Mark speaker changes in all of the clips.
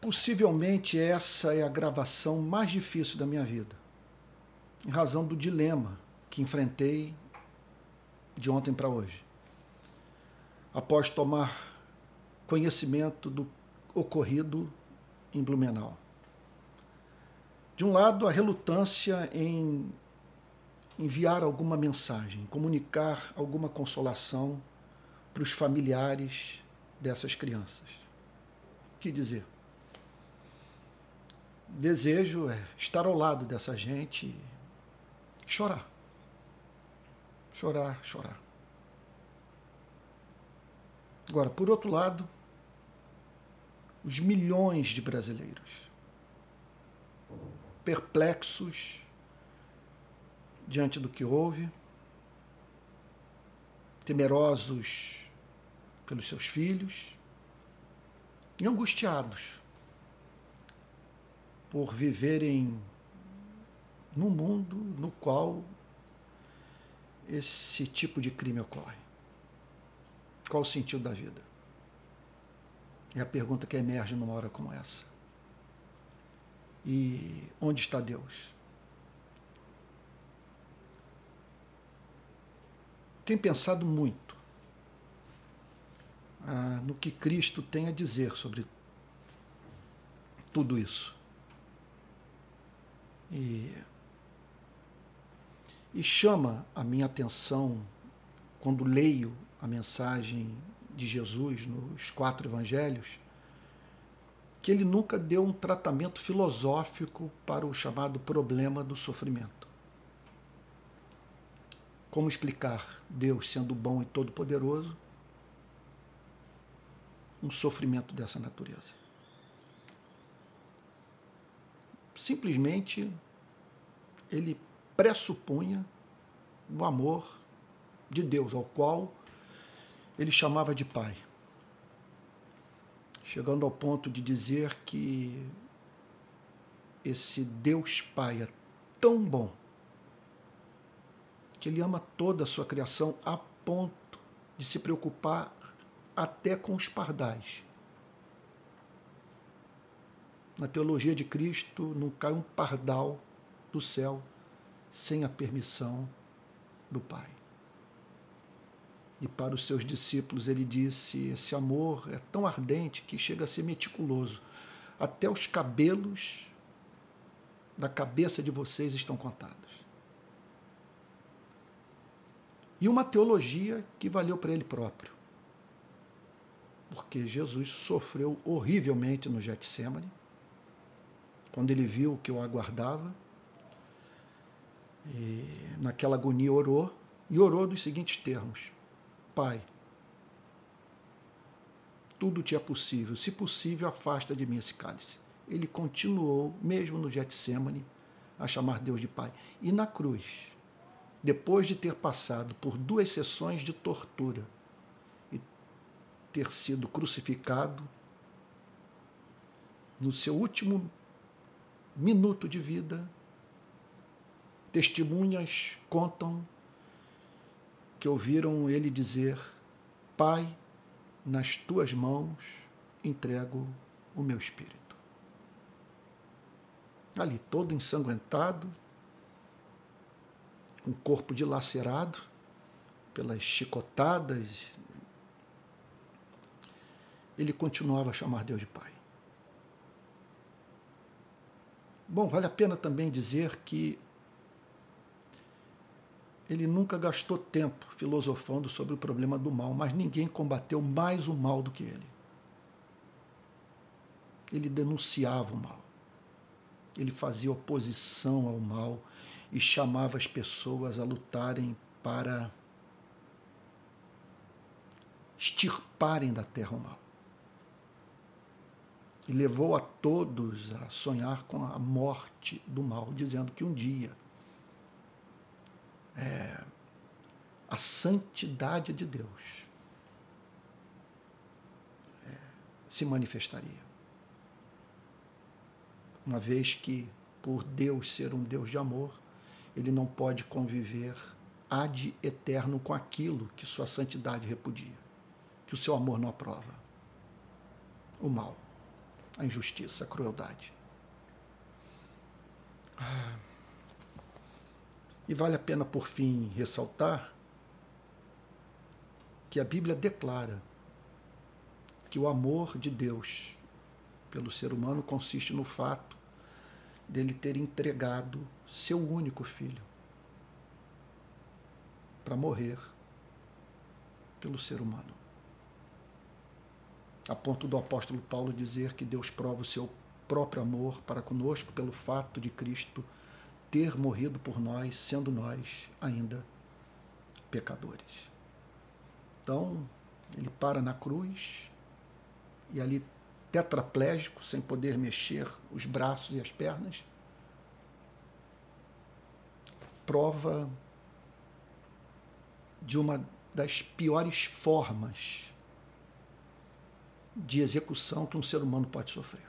Speaker 1: Possivelmente essa é a gravação mais difícil da minha vida, em razão do dilema que enfrentei de ontem para hoje. Após tomar conhecimento do ocorrido em Blumenau. De um lado, a relutância em enviar alguma mensagem, comunicar alguma consolação para os familiares dessas crianças. O que dizer? Desejo é estar ao lado dessa gente e chorar. Chorar, chorar. Agora, por outro lado, os milhões de brasileiros perplexos diante do que houve, temerosos pelos seus filhos e angustiados por viverem num mundo no qual esse tipo de crime ocorre. Qual o sentido da vida? É a pergunta que emerge numa hora como essa. E onde está Deus? Tenho pensado muito ah, no que Cristo tem a dizer sobre tudo isso. E, e chama a minha atenção quando leio a mensagem de Jesus nos quatro evangelhos, que ele nunca deu um tratamento filosófico para o chamado problema do sofrimento. Como explicar Deus sendo bom e todo-poderoso um sofrimento dessa natureza? Simplesmente ele pressupunha o amor de Deus, ao qual ele chamava de pai. Chegando ao ponto de dizer que esse Deus Pai é tão bom que ele ama toda a sua criação a ponto de se preocupar até com os pardais. Na teologia de Cristo não cai um pardal do céu sem a permissão do Pai. E para os seus discípulos ele disse: Esse amor é tão ardente que chega a ser meticuloso. Até os cabelos da cabeça de vocês estão contados. E uma teologia que valeu para ele próprio. Porque Jesus sofreu horrivelmente no Getsemane, quando ele viu o que o aguardava. E naquela agonia orou, e orou dos seguintes termos: Pai, tudo te é possível. Se possível, afasta de mim esse cálice. Ele continuou, mesmo no Getsemane, a chamar Deus de Pai. E na cruz, depois de ter passado por duas sessões de tortura e ter sido crucificado, no seu último minuto de vida, testemunhas contam que ouviram ele dizer: Pai, nas tuas mãos entrego o meu espírito. Ali, todo ensanguentado, o corpo dilacerado pelas chicotadas, ele continuava a chamar Deus de Pai. Bom, vale a pena também dizer que ele nunca gastou tempo filosofando sobre o problema do mal, mas ninguém combateu mais o mal do que ele. Ele denunciava o mal. Ele fazia oposição ao mal e chamava as pessoas a lutarem para extirparem da terra o mal. E levou a todos a sonhar com a morte do mal, dizendo que um dia é, a santidade de Deus é, se manifestaria. Uma vez que, por Deus ser um Deus de amor, ele não pode conviver ad eterno com aquilo que sua santidade repudia, que o seu amor não aprova. O mal, a injustiça, a crueldade. E vale a pena, por fim, ressaltar que a Bíblia declara que o amor de Deus pelo ser humano consiste no fato dele ter entregado seu único filho para morrer pelo ser humano. A ponto do apóstolo Paulo dizer que Deus prova o seu próprio amor para conosco pelo fato de Cristo ter morrido por nós, sendo nós ainda pecadores. Então, ele para na cruz e ali tetraplégico, sem poder mexer os braços e as pernas, prova de uma das piores formas de execução que um ser humano pode sofrer.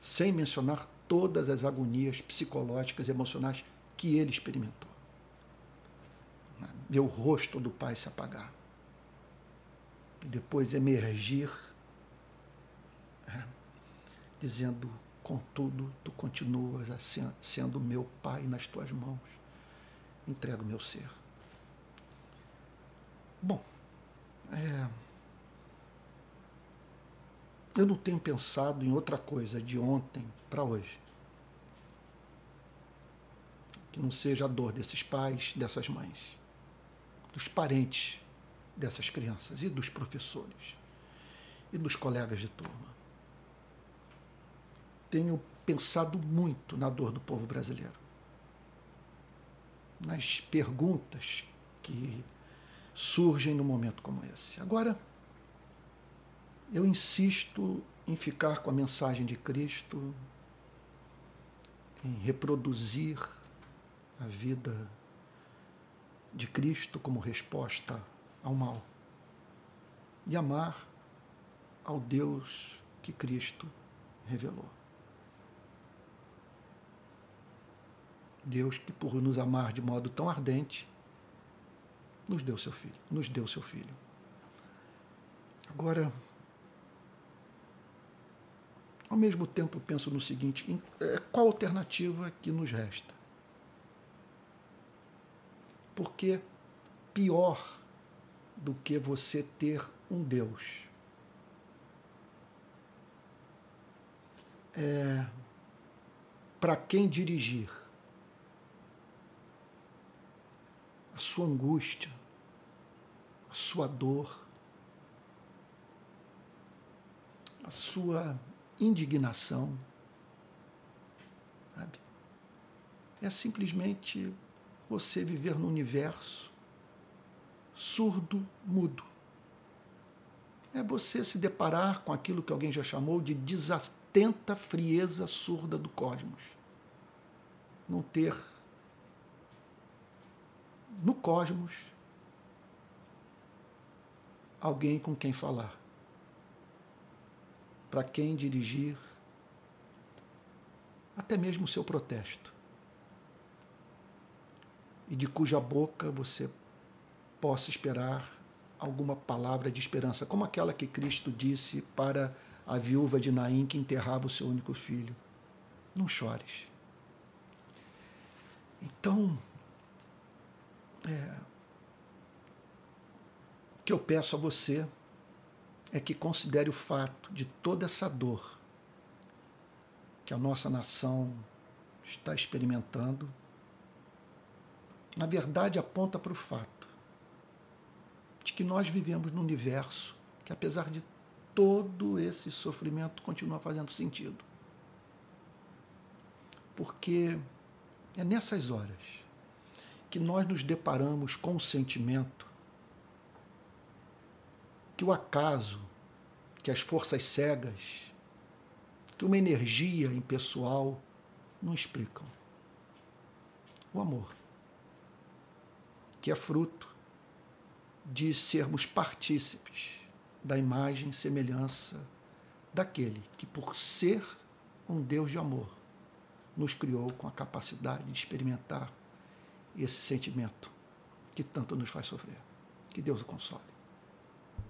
Speaker 1: Sem mencionar todas as agonias psicológicas e emocionais que ele experimentou. Ver o rosto do pai se apagar. E depois emergir, né, dizendo: Contudo, tu continuas sendo meu pai nas tuas mãos. Entrego meu ser. Bom, é, eu não tenho pensado em outra coisa de ontem para hoje que não seja a dor desses pais, dessas mães, dos parentes dessas crianças e dos professores e dos colegas de turma. Tenho pensado muito na dor do povo brasileiro, nas perguntas que surgem num momento como esse. Agora, eu insisto em ficar com a mensagem de Cristo, em reproduzir a vida de Cristo como resposta ao mal e amar ao Deus que Cristo revelou. Deus que por nos amar de modo tão ardente nos deu seu filho, nos deu seu filho. Agora, ao mesmo tempo penso no seguinte, é, qual alternativa que nos resta? Porque pior do que você ter um Deus? É, para quem dirigir? A sua angústia, a sua dor, a sua indignação. Sabe? É simplesmente você viver no universo surdo, mudo. É você se deparar com aquilo que alguém já chamou de desatenta frieza surda do cosmos. Não ter no cosmos alguém com quem falar, para quem dirigir até mesmo o seu protesto, e de cuja boca você possa esperar alguma palavra de esperança, como aquela que Cristo disse para a viúva de Naim que enterrava o seu único filho: Não chores. Então, é, que eu peço a você é que considere o fato de toda essa dor que a nossa nação está experimentando, na verdade aponta para o fato de que nós vivemos num universo que, apesar de todo esse sofrimento, continua fazendo sentido. Porque é nessas horas que nós nos deparamos com o sentimento que o acaso, que as forças cegas, que uma energia impessoal não explicam. O amor, que é fruto de sermos partícipes da imagem e semelhança daquele que, por ser um Deus de amor, nos criou com a capacidade de experimentar esse sentimento que tanto nos faz sofrer. Que Deus o console.